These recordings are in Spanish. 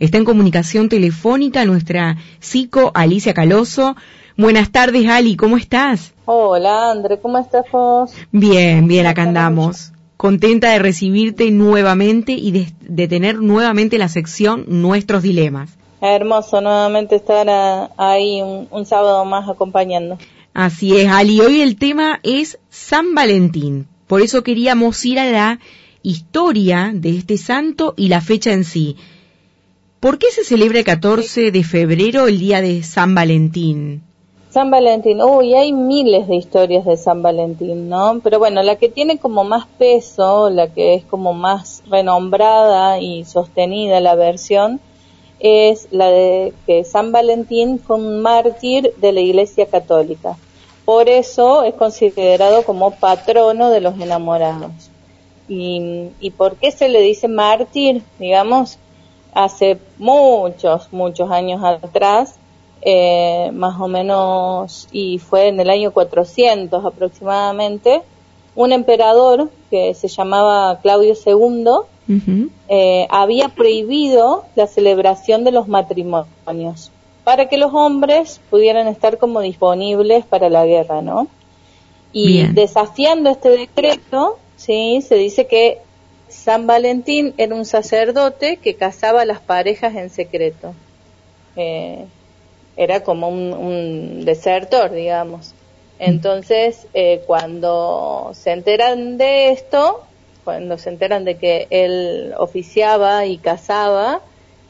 Está en comunicación telefónica nuestra psico Alicia Caloso. Buenas tardes, Ali, ¿cómo estás? Hola, André, ¿cómo estás vos? Bien, bien, acá andamos. Contenta de recibirte nuevamente y de, tener nuevamente la sección Nuestros Dilemas. Hermoso nuevamente estar ahí un sábado más acompañando. Así es, Ali. Hoy el tema es San Valentín. Por eso queríamos ir a la historia de este santo y la fecha en sí. ¿Por qué se celebra el 14 de febrero el día de San Valentín? San Valentín, uy, hay miles de historias de San Valentín, ¿no? Pero bueno, la que tiene como más peso, la que es como más renombrada y sostenida la versión, es la de que San Valentín fue un mártir de la Iglesia Católica. Por eso es considerado como patrono de los enamorados. ¿Y, y por qué se le dice mártir? Digamos, hace muchos, muchos años atrás, eh, más o menos, y fue en el año 400 aproximadamente, un emperador que se llamaba Claudio II, eh, había prohibido la celebración de los matrimonios para que los hombres pudieran estar como disponibles para la guerra, ¿no? Y desafiando este decreto, sí, se dice que San Valentín era un sacerdote que casaba a las parejas en secreto. Eh, era como un, desertor, digamos. Entonces, eh, cuando se enteran de esto, cuando se enteran de que él oficiaba y casaba,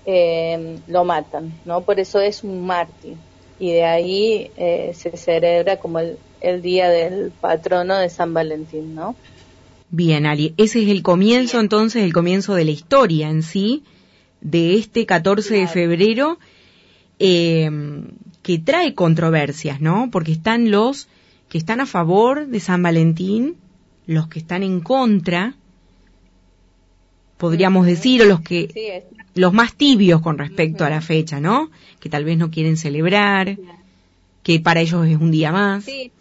eh, lo matan, ¿no? Por eso es un mártir. Y de ahí eh, se celebra como el, día del patrono de San Valentín, ¿no? Bien, Ali, ese es el comienzo entonces, el comienzo de la historia en sí, de este 14 de febrero, eh, que trae controversias, ¿no? Porque están los que están a favor de San Valentín, los que están en contra, podríamos decir, o los que los más tibios con respecto a la fecha, ¿no? Que tal vez no quieren celebrar, que para ellos es un día más. Sí.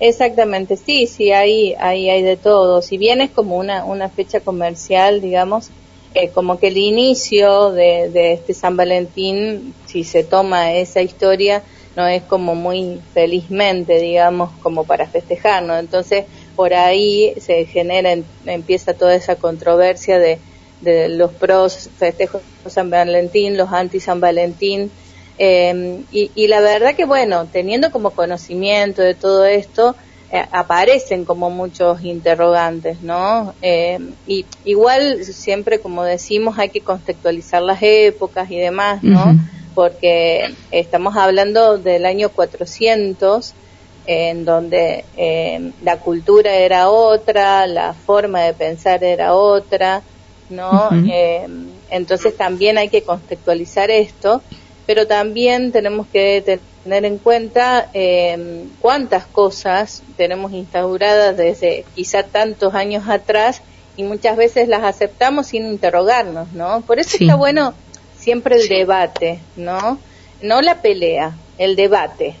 Exactamente, sí, sí, ahí, ahí hay de todo. Si bien es como una, una fecha comercial, digamos, eh, como que el inicio de, de este San Valentín, si se toma esa historia, no es como muy felizmente, digamos, como para festejar, ¿no? Entonces, por ahí se genera, empieza toda esa controversia de, de los pros festejos San Valentín, los anti San Valentín, eh, y, la verdad que bueno, teniendo como conocimiento de todo esto, eh, aparecen como muchos interrogantes, ¿no? Eh, y igual siempre, como decimos, hay que contextualizar las épocas y demás, ¿no? Porque estamos hablando del año 400 en donde eh, la cultura era otra, la forma de pensar era otra, ¿no? Eh, entonces también hay que contextualizar esto, pero también tenemos que tener en cuenta eh, cuántas cosas tenemos instauradas desde quizá tantos años atrás y muchas veces las aceptamos sin interrogarnos, ¿no? Por eso está bueno siempre el debate, ¿no? No la pelea, el debate.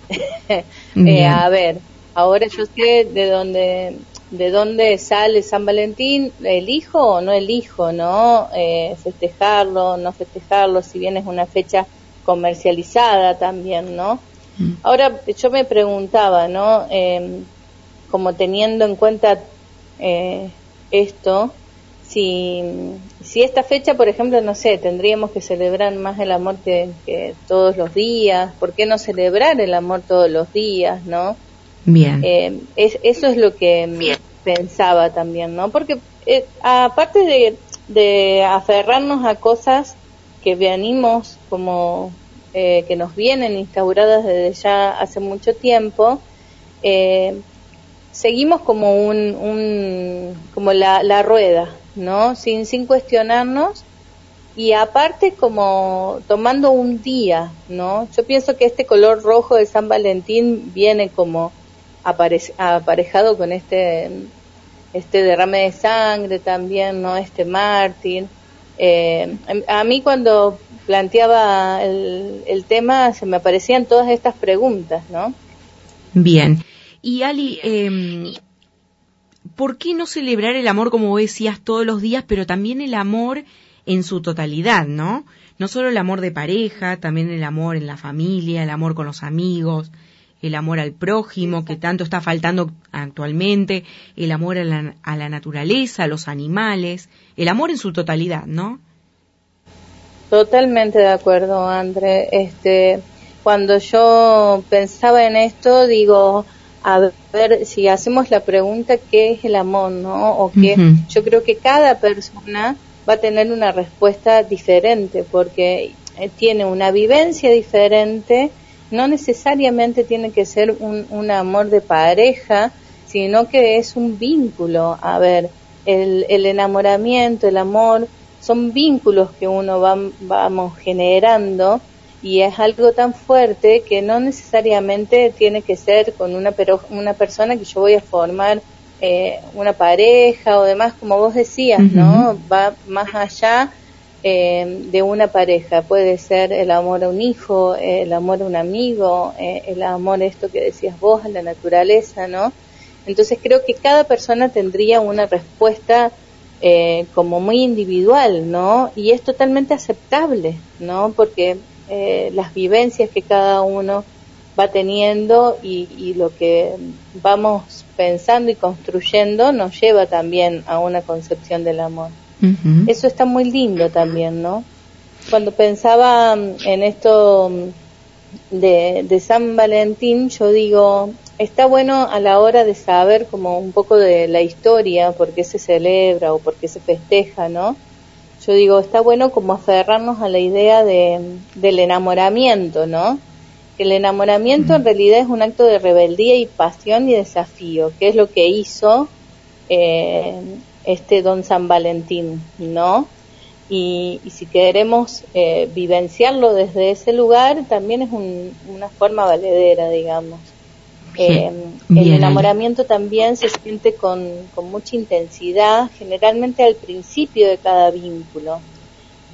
eh, a ver, ahora yo sé de dónde de dónde sale San Valentín, elijo o no elijo, ¿no? Eh, festejarlo, no festejarlo, si bien es una fecha comercializada también, ¿no? Mm. Ahora yo me preguntaba, ¿no? Eh, como teniendo en cuenta eh, esto, si, si esta fecha, por ejemplo, no sé, tendríamos que celebrar más el amor que, todos los días, ¿por qué no celebrar el amor todos los días, no? Bien. Eh, eso es lo que pensaba también, ¿no? Porque eh, aparte de, de aferrarnos a cosas que venimos como eh, que nos vienen instauradas desde ya hace mucho tiempo, seguimos como un, un como la, la rueda, ¿no? Sin, sin cuestionarnos y aparte como tomando un día, ¿no? Yo pienso que este color rojo de San Valentín viene como aparejado con este este derrame de sangre también, ¿no? Este mártir. Eh, a mí cuando planteaba el, el, tema se me aparecían todas estas preguntas, ¿no? Bien. Y Ali, eh, ¿por qué no celebrar el amor, como decías, todos los días, pero también el amor en su totalidad, ¿no? No solo el amor de pareja, también el amor en la familia, el amor con los amigos, el amor al prójimo, que tanto está faltando actualmente, el amor a la, a la naturaleza, a los animales, el amor en su totalidad, ¿no? Totalmente de acuerdo, André. Este, cuando yo pensaba en esto, digo, a ver si hacemos la pregunta qué es el amor, ¿no? O que yo creo que cada persona va a tener una respuesta diferente porque eh, tiene una vivencia diferente, no necesariamente tiene que ser un, un amor de pareja, sino que es un vínculo. A ver, el, el enamoramiento, el amor, son vínculos que uno va, vamos generando y es algo tan fuerte que no necesariamente tiene que ser con una, pero, una persona que yo voy a formar eh, una pareja o demás, como vos decías, ¿no? Va más allá eh, de una pareja. Puede ser el amor a un hijo, el amor a un amigo, eh, el amor, esto que decías vos, a la naturaleza, ¿no? Entonces creo que cada persona tendría una respuesta eh, como muy individual, ¿no? Y es totalmente aceptable, ¿no? Porque eh, las vivencias que cada uno va teniendo y, lo que vamos pensando y construyendo nos lleva también a una concepción del amor. Eso está muy lindo también, ¿no? Cuando pensaba en esto de, de San Valentín, yo digo, está bueno a la hora de saber como un poco de la historia, por qué se celebra o por qué se festeja, ¿no? Yo digo, está bueno como aferrarnos a la idea de, del enamoramiento, ¿no? Que el enamoramiento en realidad es un acto de rebeldía y pasión y desafío, que es lo que hizo eh, este don San Valentín, ¿no? Y, si queremos eh, vivenciarlo desde ese lugar, también es una forma valedera, digamos. Eh, el enamoramiento también se siente con, mucha intensidad, generalmente al principio de cada vínculo.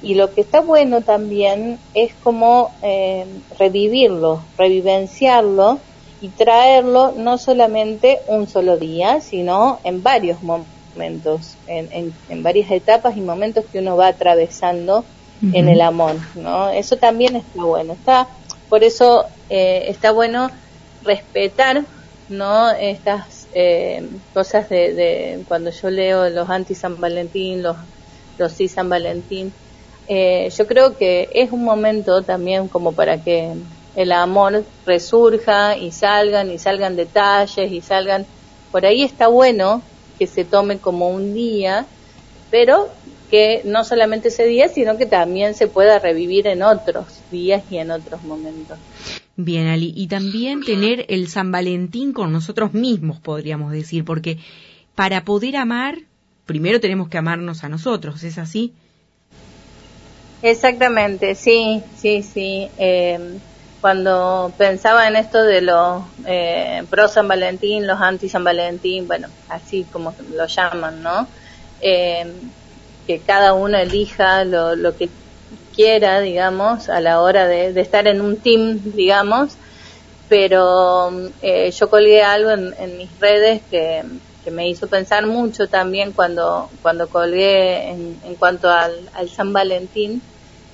Y lo que está bueno también es como eh, revivirlo, revivenciarlo y traerlo no solamente un solo día, sino en varios momentos, en, en, varias etapas y momentos que uno va atravesando en el amor, ¿no? Eso también está bueno. Está, por eso eh, está bueno respetar no estas eh, cosas de, cuando yo leo los anti San Valentín los los sí San Valentín eh, yo creo que es un momento también como para que el amor resurja y salgan y salgan detalles y salgan por ahí está bueno que se tome como un día pero que no solamente ese día sino que también se pueda revivir en otros días y en otros momentos Bien, Ali, y también tener el San Valentín con nosotros mismos, podríamos decir, porque para poder amar, primero tenemos que amarnos a nosotros, ¿es así? Exactamente, sí, sí, sí. Eh, cuando pensaba en esto de los eh, pro San Valentín, los anti San Valentín, bueno, así como lo llaman, ¿no? Eh, que cada uno elija lo, lo que quiera, digamos, a la hora de, estar en un team, digamos, pero eh, yo colgué algo en, mis redes que, me hizo pensar mucho también cuando, cuando colgué en, cuanto al, San Valentín,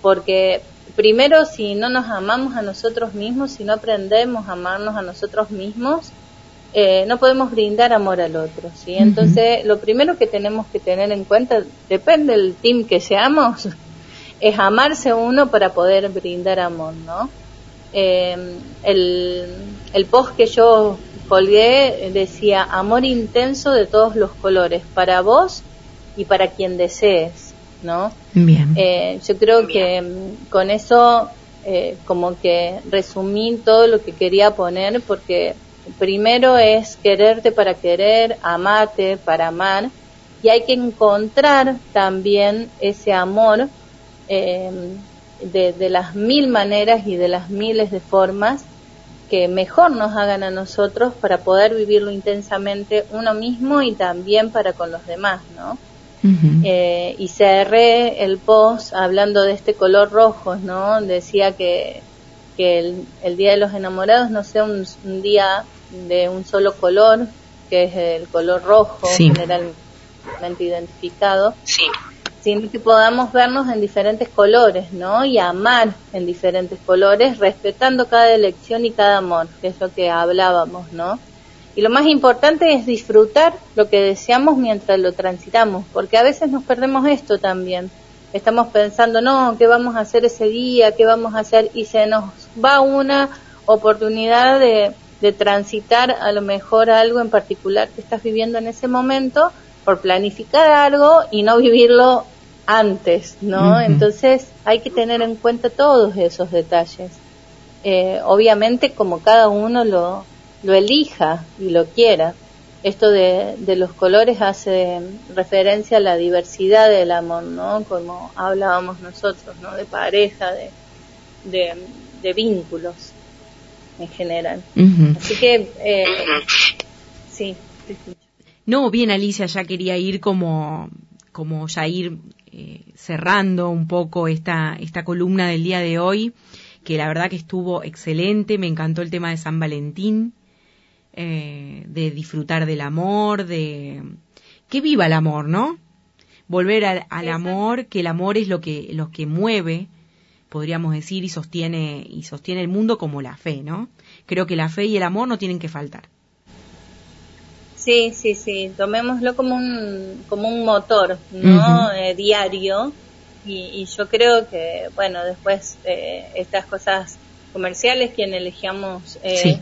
porque primero si no nos amamos a nosotros mismos, si no aprendemos a amarnos a nosotros mismos, eh, no podemos brindar amor al otro, ¿sí? Entonces, lo primero que tenemos que tener en cuenta, depende del team que seamos, es amarse uno para poder brindar amor, ¿no? Eh, el, el post que yo colgué decía amor intenso de todos los colores para vos y para quien desees, ¿no? Bien. Eh, yo creo que mm, con eso eh, como que resumí todo lo que quería poner porque primero es quererte para querer, amarte para amar y hay que encontrar también ese amor eh, de, las mil maneras y de las miles de formas que mejor nos hagan a nosotros para poder vivirlo intensamente uno mismo y también para con los demás, ¿no? eh, y cerré el post hablando de este color rojo, ¿no? Decía que, que el, Día de los Enamorados no sea un, día de un solo color, que es el color rojo generalmente identificado, sino que podamos vernos en diferentes colores, ¿no? Y amar en diferentes colores, respetando cada elección y cada amor, que es lo que hablábamos, ¿no? Y lo más importante es disfrutar lo que deseamos mientras lo transitamos, porque a veces nos perdemos esto también. Estamos pensando, no, ¿qué vamos a hacer ese día? ¿Qué vamos a hacer? Y se nos va una oportunidad de, de transitar a lo mejor algo en particular que estás viviendo en ese momento por planificar algo y no vivirlo antes, ¿no? Entonces hay que tener en cuenta todos esos detalles. Eh, obviamente como cada uno lo, lo elija y lo quiera. Esto de, de los colores hace referencia a la diversidad del amor, ¿no? Como hablábamos nosotros, ¿no? De pareja, de, de, vínculos en general. Así que, eh, sí, No, bien Alicia, ya quería ir como, como ya ir eh, cerrando un poco esta, esta columna del día de hoy, que la verdad que estuvo excelente, me encantó el tema de San Valentín, eh, de disfrutar del amor, de que viva el amor, ¿no? Volver al, al amor, que el amor es lo que, lo que mueve, podríamos decir, y sostiene, y sostiene el mundo como la fe, ¿no? Creo que la fe y el amor no tienen que faltar. Sí, sí, sí, tomémoslo como un, como un motor, ¿no? Eh, diario. Y, yo creo que, bueno, después eh, estas cosas comerciales, quien elegíamos eh,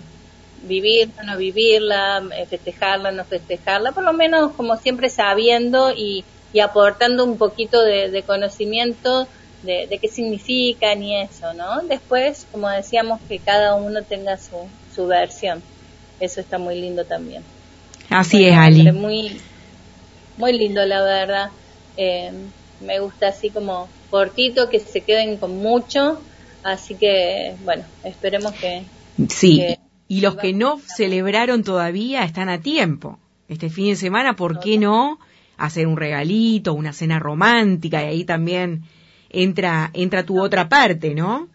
vivir, no vivirla, eh, festejarla, no festejarla, por lo menos como siempre sabiendo y, y aportando un poquito de, conocimiento de, de, qué significan y eso, ¿no? Después, como decíamos, que cada uno tenga su, su versión. Eso está muy lindo también. Así es, Ali. Muy, muy lindo, la verdad. Eh, me gusta así como cortito, que se queden con mucho. Así que, bueno, esperemos que. Sí, y los que no celebraron todavía están a tiempo. Este fin de semana, ¿por qué no hacer un regalito, una cena romántica? Y ahí también entra, entra tu otra parte, ¿no?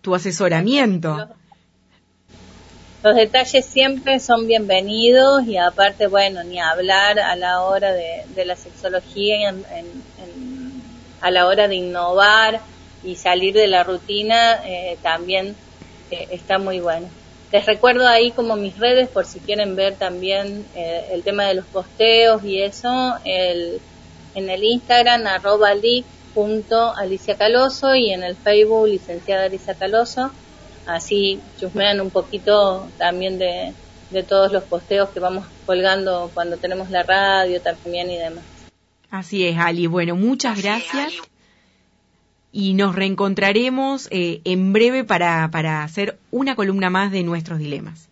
Tu asesoramiento los detalles siempre son bienvenidos y aparte, bueno, ni hablar a la hora de, la sexología, a la hora de innovar y salir de la rutina, eh, también eh, está muy bueno. Les recuerdo ahí como mis redes por si quieren ver también eh, el tema de los posteos y eso, el, en el Instagram arroba punto Alicia Caloso y en el Facebook licenciada Alicia Caloso así chusmean un poquito también de, todos los posteos que vamos colgando cuando tenemos la radio también y demás. Así es, Ali. Bueno, muchas gracias. Y nos reencontraremos eh, en breve para, para hacer una columna más de nuestros dilemas.